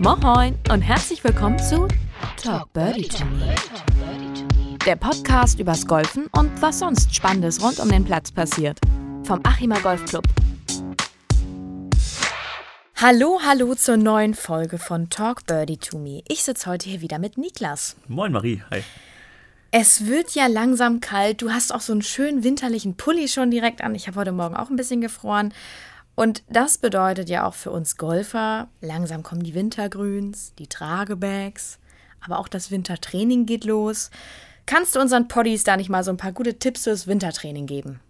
Moin und herzlich willkommen zu Talk Birdie to Me. Der Podcast übers Golfen und was sonst Spannendes rund um den Platz passiert. Vom Achimer Golf Club. Hallo, hallo zur neuen Folge von Talk Birdie to Me. Ich sitze heute hier wieder mit Niklas. Moin Marie, hi. Es wird ja langsam kalt. Du hast auch so einen schönen winterlichen Pulli schon direkt an. Ich habe heute Morgen auch ein bisschen gefroren. Und das bedeutet ja auch für uns Golfer, langsam kommen die Wintergrüns, die Tragebags, aber auch das Wintertraining geht los. Kannst du unseren Poddies da nicht mal so ein paar gute Tipps fürs Wintertraining geben?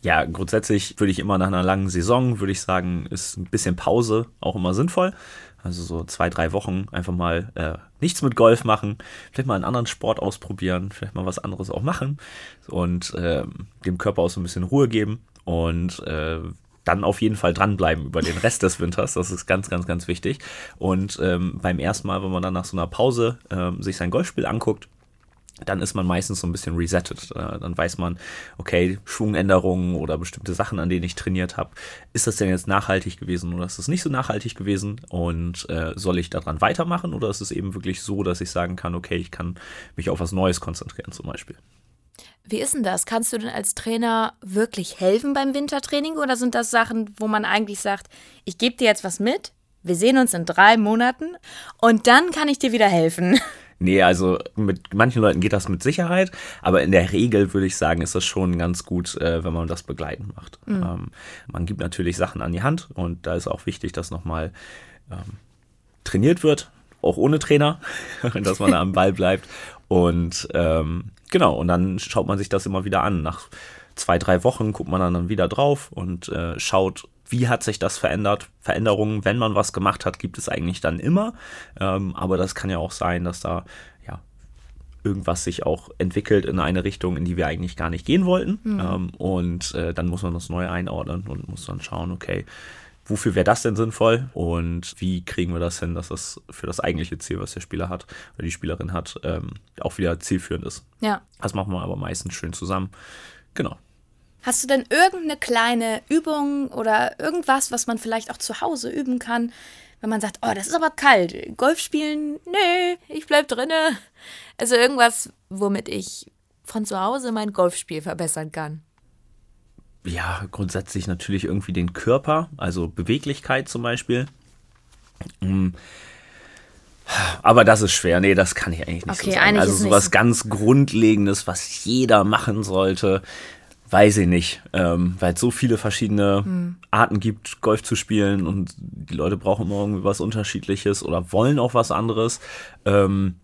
Ja, grundsätzlich würde ich immer nach einer langen Saison, würde ich sagen, ist ein bisschen Pause auch immer sinnvoll. Also so zwei, drei Wochen einfach mal äh, nichts mit Golf machen, vielleicht mal einen anderen Sport ausprobieren, vielleicht mal was anderes auch machen und äh, dem Körper auch so ein bisschen Ruhe geben. Und äh, dann auf jeden Fall dranbleiben über den Rest des Winters. Das ist ganz, ganz, ganz wichtig. Und ähm, beim ersten Mal, wenn man dann nach so einer Pause ähm, sich sein Golfspiel anguckt, dann ist man meistens so ein bisschen resettet. Äh, dann weiß man, okay, Schwungänderungen oder bestimmte Sachen, an denen ich trainiert habe, ist das denn jetzt nachhaltig gewesen oder ist das nicht so nachhaltig gewesen? Und äh, soll ich daran weitermachen oder ist es eben wirklich so, dass ich sagen kann, okay, ich kann mich auf was Neues konzentrieren zum Beispiel? Wie ist denn das? Kannst du denn als Trainer wirklich helfen beim Wintertraining oder sind das Sachen, wo man eigentlich sagt, ich gebe dir jetzt was mit, wir sehen uns in drei Monaten und dann kann ich dir wieder helfen? Nee, also mit manchen Leuten geht das mit Sicherheit, aber in der Regel würde ich sagen, ist das schon ganz gut, äh, wenn man das begleitend macht. Mhm. Ähm, man gibt natürlich Sachen an die Hand und da ist auch wichtig, dass nochmal ähm, trainiert wird, auch ohne Trainer, dass man da am Ball bleibt. Und ähm, genau, und dann schaut man sich das immer wieder an. Nach zwei, drei Wochen guckt man dann wieder drauf und äh, schaut, wie hat sich das verändert? Veränderungen, wenn man was gemacht hat, gibt es eigentlich dann immer. Ähm, aber das kann ja auch sein, dass da ja irgendwas sich auch entwickelt in eine Richtung, in die wir eigentlich gar nicht gehen wollten. Mhm. Ähm, und äh, dann muss man das neu einordnen und muss dann schauen, okay, wofür wäre das denn sinnvoll und wie kriegen wir das hin, dass das für das eigentliche Ziel, was der Spieler hat oder die Spielerin hat, ähm, auch wieder zielführend ist. Ja. Das machen wir aber meistens schön zusammen. Genau. Hast du denn irgendeine kleine Übung oder irgendwas, was man vielleicht auch zu Hause üben kann, wenn man sagt, oh, das ist aber kalt, Golf spielen, nee, ich bleib drinne. Also irgendwas, womit ich von zu Hause mein Golfspiel verbessern kann ja, grundsätzlich natürlich irgendwie den Körper, also Beweglichkeit zum Beispiel. Mm. Aber das ist schwer. Nee, das kann ich eigentlich nicht okay, so sagen. Also sowas so. ganz Grundlegendes, was jeder machen sollte, weiß ich nicht. Ähm, weil es so viele verschiedene hm. Arten gibt, Golf zu spielen und die Leute brauchen immer irgendwie was Unterschiedliches oder wollen auch was anderes. Ähm,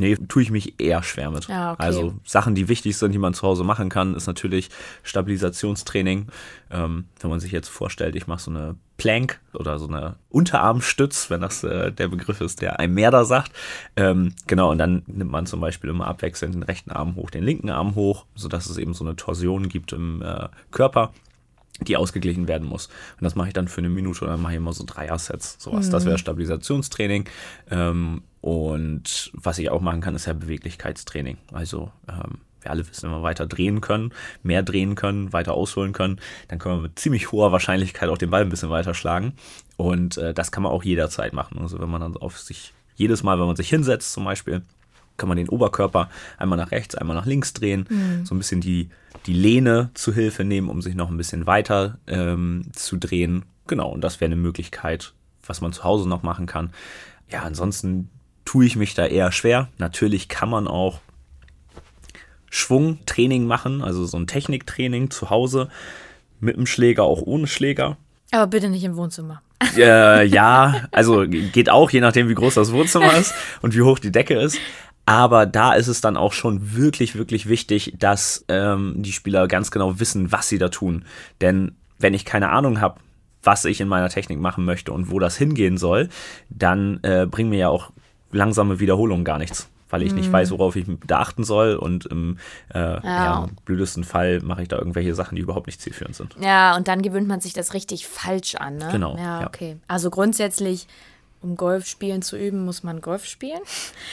Nee, tue ich mich eher schwer mit. Ja, okay. Also Sachen, die wichtig sind, die man zu Hause machen kann, ist natürlich Stabilisationstraining. Ähm, wenn man sich jetzt vorstellt, ich mache so eine Plank oder so eine Unterarmstütz, wenn das äh, der Begriff ist, der einem mehr da sagt. Ähm, genau, und dann nimmt man zum Beispiel immer abwechselnd den rechten Arm hoch, den linken Arm hoch, sodass es eben so eine Torsion gibt im äh, Körper die ausgeglichen werden muss. Und das mache ich dann für eine Minute und dann mache ich immer so Dreier-Sets, sowas. Mhm. Das wäre Stabilisationstraining. Ähm, und was ich auch machen kann, ist ja Beweglichkeitstraining. Also ähm, wir alle wissen, wenn wir weiter drehen können, mehr drehen können, weiter ausholen können, dann können wir mit ziemlich hoher Wahrscheinlichkeit auch den Ball ein bisschen weiter schlagen. Und äh, das kann man auch jederzeit machen. Also wenn man dann auf sich, jedes Mal, wenn man sich hinsetzt zum Beispiel, kann man den Oberkörper einmal nach rechts, einmal nach links drehen, mhm. so ein bisschen die, die Lehne zu Hilfe nehmen, um sich noch ein bisschen weiter ähm, zu drehen. Genau, und das wäre eine Möglichkeit, was man zu Hause noch machen kann. Ja, ansonsten tue ich mich da eher schwer. Natürlich kann man auch Schwungtraining machen, also so ein Techniktraining zu Hause mit dem Schläger, auch ohne Schläger. Aber bitte nicht im Wohnzimmer. Äh, ja, also geht auch, je nachdem, wie groß das Wohnzimmer ist und wie hoch die Decke ist. Aber da ist es dann auch schon wirklich, wirklich wichtig, dass ähm, die Spieler ganz genau wissen, was sie da tun. Denn wenn ich keine Ahnung habe, was ich in meiner Technik machen möchte und wo das hingehen soll, dann äh, bringen mir ja auch langsame Wiederholungen gar nichts, weil ich mhm. nicht weiß, worauf ich da achten soll und im, äh, ja. Ja, im blödesten Fall mache ich da irgendwelche Sachen, die überhaupt nicht zielführend sind. Ja, und dann gewöhnt man sich das richtig falsch an. Ne? Genau. Ja, okay. Also grundsätzlich um Golf spielen zu üben, muss man Golf spielen.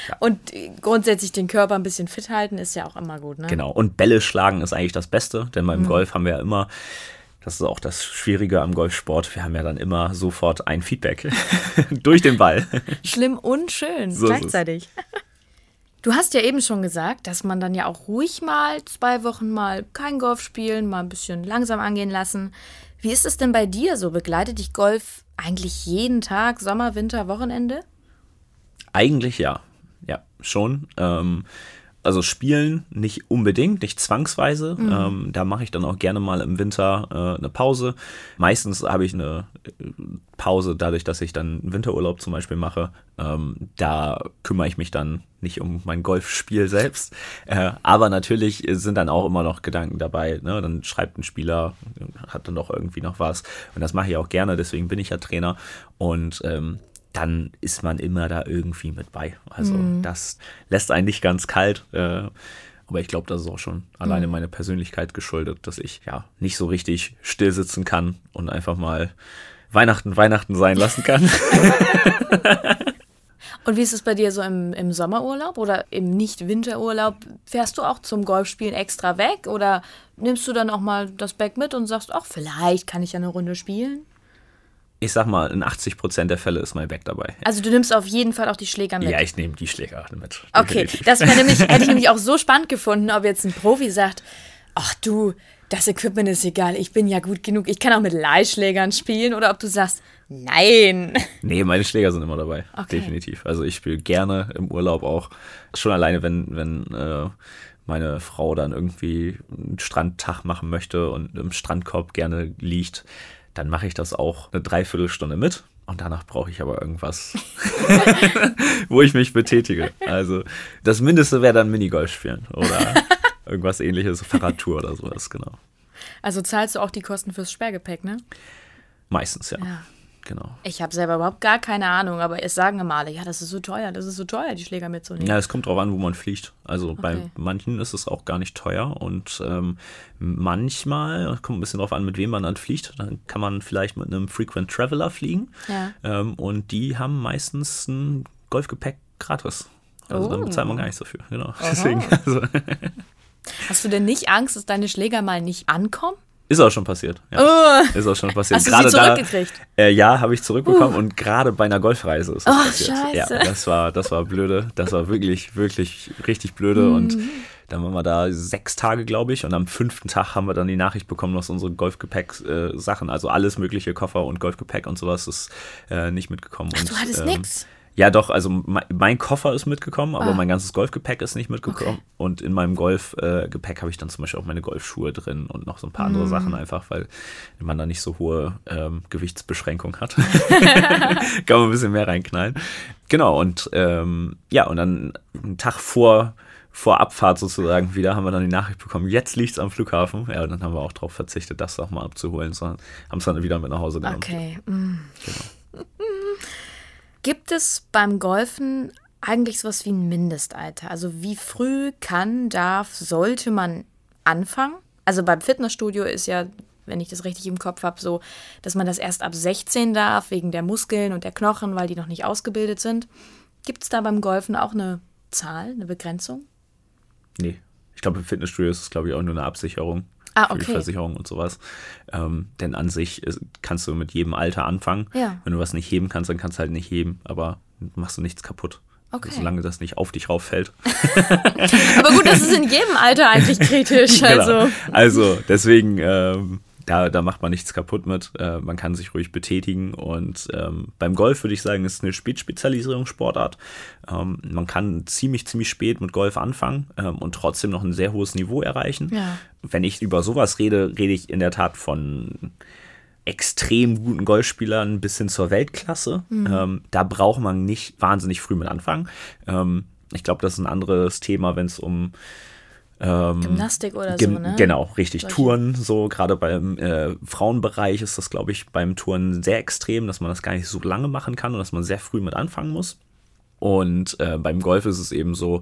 Ja. Und grundsätzlich den Körper ein bisschen fit halten, ist ja auch immer gut. Ne? Genau. Und Bälle schlagen ist eigentlich das Beste, denn beim mhm. Golf haben wir ja immer das ist auch das Schwierige am Golfsport. Wir haben ja dann immer sofort ein Feedback durch den Ball. Schlimm und schön so gleichzeitig. Du hast ja eben schon gesagt, dass man dann ja auch ruhig mal zwei Wochen mal kein Golf spielen, mal ein bisschen langsam angehen lassen. Wie ist es denn bei dir so? Begleitet dich Golf eigentlich jeden Tag, Sommer, Winter, Wochenende? Eigentlich ja. Ja, schon. Ähm, also spielen nicht unbedingt, nicht zwangsweise. Mhm. Ähm, da mache ich dann auch gerne mal im Winter äh, eine Pause. Meistens habe ich eine Pause dadurch, dass ich dann Winterurlaub zum Beispiel mache. Ähm, da kümmere ich mich dann nicht um mein Golfspiel selbst. Äh, aber natürlich sind dann auch immer noch Gedanken dabei. Ne? Dann schreibt ein Spieler, hat dann doch irgendwie noch was. Und das mache ich auch gerne, deswegen bin ich ja Trainer. Und ähm, dann ist man immer da irgendwie mit bei. Also mhm. das lässt einen nicht ganz kalt. Äh, aber ich glaube, das ist auch schon alleine mhm. meine Persönlichkeit geschuldet, dass ich ja nicht so richtig still sitzen kann und einfach mal Weihnachten Weihnachten sein lassen kann. und wie ist es bei dir so im, im Sommerurlaub oder im Nicht-Winterurlaub? Fährst du auch zum Golfspielen extra weg oder nimmst du dann auch mal das Bag mit und sagst, ach, vielleicht kann ich ja eine Runde spielen? ich sag mal, in 80 Prozent der Fälle ist mein Bag dabei. Also du nimmst auf jeden Fall auch die Schläger mit. Ja, ich nehme die Schläger mit. Okay, definitiv. das nämlich, hätte ich nämlich auch so spannend gefunden, ob jetzt ein Profi sagt, ach du, das Equipment ist egal, ich bin ja gut genug, ich kann auch mit Leihschlägern spielen oder ob du sagst, nein. Nee, meine Schläger sind immer dabei, okay. definitiv. Also ich spiele gerne im Urlaub auch, schon alleine, wenn, wenn äh, meine Frau dann irgendwie einen Strandtag machen möchte und im Strandkorb gerne liegt, dann mache ich das auch eine Dreiviertelstunde mit. Und danach brauche ich aber irgendwas, wo ich mich betätige. Also das Mindeste wäre dann Minigolf spielen oder irgendwas ähnliches, Fahrradtour oder sowas, genau. Also zahlst du auch die Kosten fürs Sperrgepäck, ne? Meistens, ja. ja genau. Ich habe selber überhaupt gar keine Ahnung, aber es sagen immer alle, ja, das ist so teuer, das ist so teuer, die Schläger mitzunehmen. Ja, es kommt drauf an, wo man fliegt. Also okay. bei manchen ist es auch gar nicht teuer und ähm, manchmal, kommt ein bisschen drauf an, mit wem man dann fliegt, dann kann man vielleicht mit einem Frequent Traveler fliegen ja. ähm, und die haben meistens ein Golfgepäck gratis. Also oh. dann bezahlt man gar nicht so viel. Genau. Deswegen, also. Hast du denn nicht Angst, dass deine Schläger mal nicht ankommen? Ist auch schon passiert. Ja. Oh. Ist auch schon passiert. Hast du gerade sie zurückgekriegt? Da, äh, ja, habe ich zurückbekommen uh. und gerade bei einer Golfreise ist das oh, passiert. Scheiße. Ja, das war, das war blöde. Das war wirklich, wirklich richtig blöde. Mm. Und dann waren wir da sechs Tage, glaube ich. Und am fünften Tag haben wir dann die Nachricht bekommen, dass unsere Golfgepäck-Sachen, äh, also alles mögliche Koffer und Golfgepäck und sowas, ist äh, nicht mitgekommen. Ach, und, du hattest ähm, nichts? Ja, doch, also mein, mein Koffer ist mitgekommen, aber ah. mein ganzes Golfgepäck ist nicht mitgekommen. Okay. Und in meinem Golfgepäck äh, habe ich dann zum Beispiel auch meine Golfschuhe drin und noch so ein paar mm. andere Sachen einfach, weil man da nicht so hohe ähm, Gewichtsbeschränkung hat. Kann man ein bisschen mehr reinknallen. Genau, und ähm, ja, und dann einen Tag vor, vor Abfahrt sozusagen wieder haben wir dann die Nachricht bekommen, jetzt liegt es am Flughafen. Ja, und dann haben wir auch darauf verzichtet, das auch mal abzuholen, sondern haben es dann wieder mit nach Hause genommen. Okay. Mm. Genau. Gibt es beim Golfen eigentlich sowas wie ein Mindestalter? Also wie früh kann, darf, sollte man anfangen? Also beim Fitnessstudio ist ja, wenn ich das richtig im Kopf habe, so, dass man das erst ab 16 darf, wegen der Muskeln und der Knochen, weil die noch nicht ausgebildet sind. Gibt es da beim Golfen auch eine Zahl, eine Begrenzung? Nee. Ich glaube, im Fitnessstudio ist es, glaube ich, auch nur eine Absicherung ah, okay. für die Versicherung und sowas. Ähm, denn an sich ist, kannst du mit jedem Alter anfangen. Ja. Wenn du was nicht heben kannst, dann kannst du halt nicht heben, aber machst du nichts kaputt. Okay. Solange das nicht auf dich rauffällt. aber gut, das ist in jedem Alter eigentlich kritisch. genau. Also, also deswegen ähm, da, da macht man nichts kaputt mit. Äh, man kann sich ruhig betätigen. Und ähm, beim Golf würde ich sagen, ist eine Spätspezialisierungssportart. Ähm, man kann ziemlich, ziemlich spät mit Golf anfangen ähm, und trotzdem noch ein sehr hohes Niveau erreichen. Ja. Wenn ich über sowas rede, rede ich in der Tat von extrem guten Golfspielern bis hin zur Weltklasse. Mhm. Ähm, da braucht man nicht wahnsinnig früh mit anfangen. Ähm, ich glaube, das ist ein anderes Thema, wenn es um ähm, Gymnastik oder Gym so, ne? Genau, richtig. Solche. Touren, so gerade beim äh, Frauenbereich ist das, glaube ich, beim Touren sehr extrem, dass man das gar nicht so lange machen kann und dass man sehr früh mit anfangen muss. Und äh, beim Golf ist es eben so,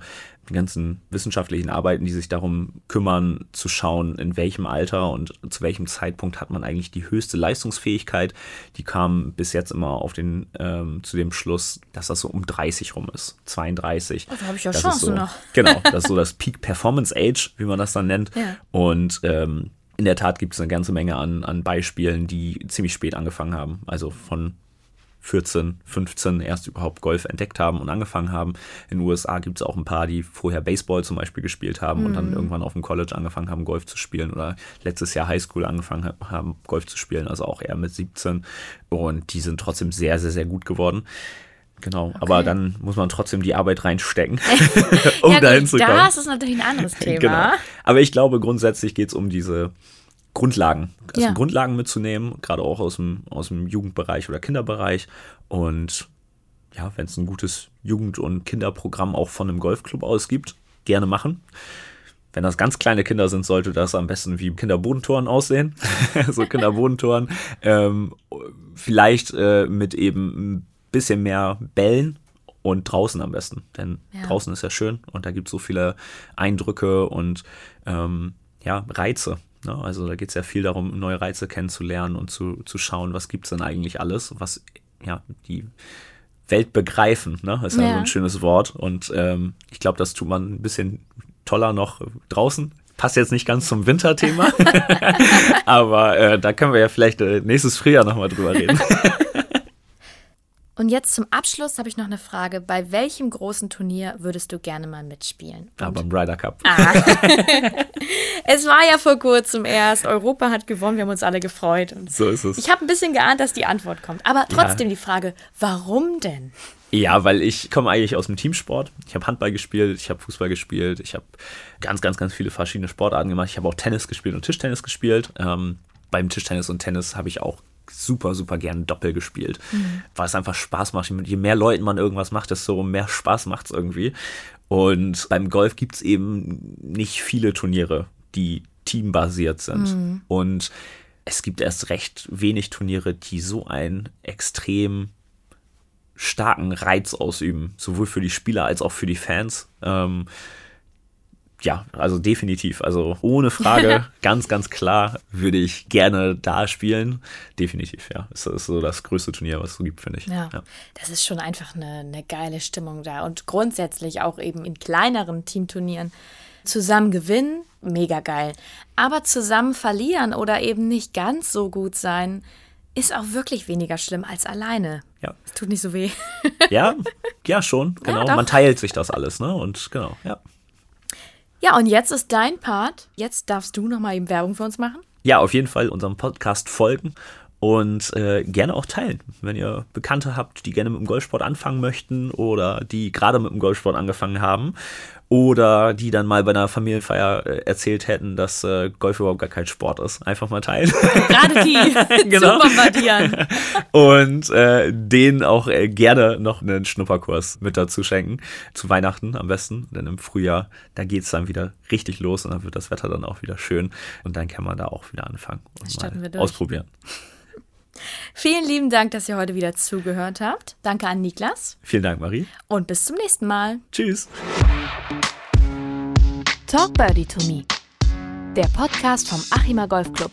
die ganzen wissenschaftlichen Arbeiten, die sich darum kümmern, zu schauen, in welchem Alter und zu welchem Zeitpunkt hat man eigentlich die höchste Leistungsfähigkeit, die kamen bis jetzt immer auf den, ähm, zu dem Schluss, dass das so um 30 rum ist, 32. da habe ich ja Chancen so, noch. Genau, das ist so das Peak Performance Age, wie man das dann nennt. Ja. Und ähm, in der Tat gibt es eine ganze Menge an, an Beispielen, die ziemlich spät angefangen haben. Also von 14, 15 erst überhaupt Golf entdeckt haben und angefangen haben. In den USA gibt es auch ein paar, die vorher Baseball zum Beispiel gespielt haben mhm. und dann mhm. irgendwann auf dem College angefangen haben, Golf zu spielen oder letztes Jahr Highschool angefangen haben, Golf zu spielen, also auch eher mit 17. Und die sind trotzdem sehr, sehr, sehr gut geworden. Genau, okay. aber dann muss man trotzdem die Arbeit reinstecken, um ja, dahin zu kommen. Das ist natürlich ein anderes Thema. Genau. Aber ich glaube, grundsätzlich geht es um diese Grundlagen, also ja. Grundlagen mitzunehmen, gerade auch aus dem, aus dem Jugendbereich oder Kinderbereich. Und ja, wenn es ein gutes Jugend- und Kinderprogramm auch von einem Golfclub aus gibt, gerne machen. Wenn das ganz kleine Kinder sind, sollte das am besten wie Kinderbodentoren aussehen. so Kinderbodentoren. Ähm, vielleicht äh, mit eben ein bisschen mehr Bällen und draußen am besten. Denn ja. draußen ist ja schön und da gibt es so viele Eindrücke und ähm, ja, Reize. Ne? Also da geht es ja viel darum, neue Reize kennenzulernen und zu, zu schauen, was gibt es denn eigentlich alles, was ja die Welt begreifen, ne? ist ja, ja so ein schönes Wort. Und ähm, ich glaube, das tut man ein bisschen toller noch draußen. Passt jetzt nicht ganz zum Winterthema, aber äh, da können wir ja vielleicht äh, nächstes Frühjahr nochmal drüber reden. Und jetzt zum Abschluss habe ich noch eine Frage. Bei welchem großen Turnier würdest du gerne mal mitspielen? Ja, beim Ryder Cup. Ah. es war ja vor kurzem erst. Europa hat gewonnen. Wir haben uns alle gefreut. Und so ist es. Ich habe ein bisschen geahnt, dass die Antwort kommt. Aber trotzdem ja. die Frage, warum denn? Ja, weil ich komme eigentlich aus dem Teamsport. Ich habe Handball gespielt, ich habe Fußball gespielt, ich habe ganz, ganz, ganz viele verschiedene Sportarten gemacht. Ich habe auch Tennis gespielt und Tischtennis gespielt. Ähm, beim Tischtennis und Tennis habe ich auch super, super gern Doppel gespielt, mhm. weil es einfach Spaß macht. Je mehr Leuten man irgendwas macht, desto mehr Spaß macht es irgendwie. Und beim Golf gibt es eben nicht viele Turniere, die teambasiert sind. Mhm. Und es gibt erst recht wenig Turniere, die so einen extrem starken Reiz ausüben, sowohl für die Spieler als auch für die Fans. Ähm, ja, also definitiv. Also ohne Frage, ganz, ganz klar, würde ich gerne da spielen. Definitiv, ja. Das ist so das größte Turnier, was es so gibt, finde ich. Ja, ja, Das ist schon einfach eine, eine geile Stimmung da. Und grundsätzlich auch eben in kleineren Teamturnieren zusammen gewinnen, mega geil. Aber zusammen verlieren oder eben nicht ganz so gut sein, ist auch wirklich weniger schlimm als alleine. Ja. Es tut nicht so weh. Ja, ja, schon, genau. Ja, Man teilt sich das alles, ne? Und genau, ja. Ja, und jetzt ist dein Part. Jetzt darfst du nochmal eben Werbung für uns machen. Ja, auf jeden Fall unserem Podcast folgen und äh, gerne auch teilen. Wenn ihr Bekannte habt, die gerne mit dem Golfsport anfangen möchten oder die gerade mit dem Golfsport angefangen haben oder die dann mal bei einer Familienfeier äh, erzählt hätten, dass äh, Golf überhaupt gar kein Sport ist. Einfach mal teilen. Gerade die genau. zu bombardieren. Und äh, denen auch äh, gerne noch einen Schnupperkurs mit dazu schenken. Zu Weihnachten am besten, denn im Frühjahr, da geht es dann wieder richtig los und dann wird das Wetter dann auch wieder schön. Und dann kann man da auch wieder anfangen und mal ausprobieren. Vielen lieben Dank, dass ihr heute wieder zugehört habt. Danke an Niklas. Vielen Dank, Marie. Und bis zum nächsten Mal. Tschüss. Talk Birdie to Me, der Podcast vom Achima Golf Club.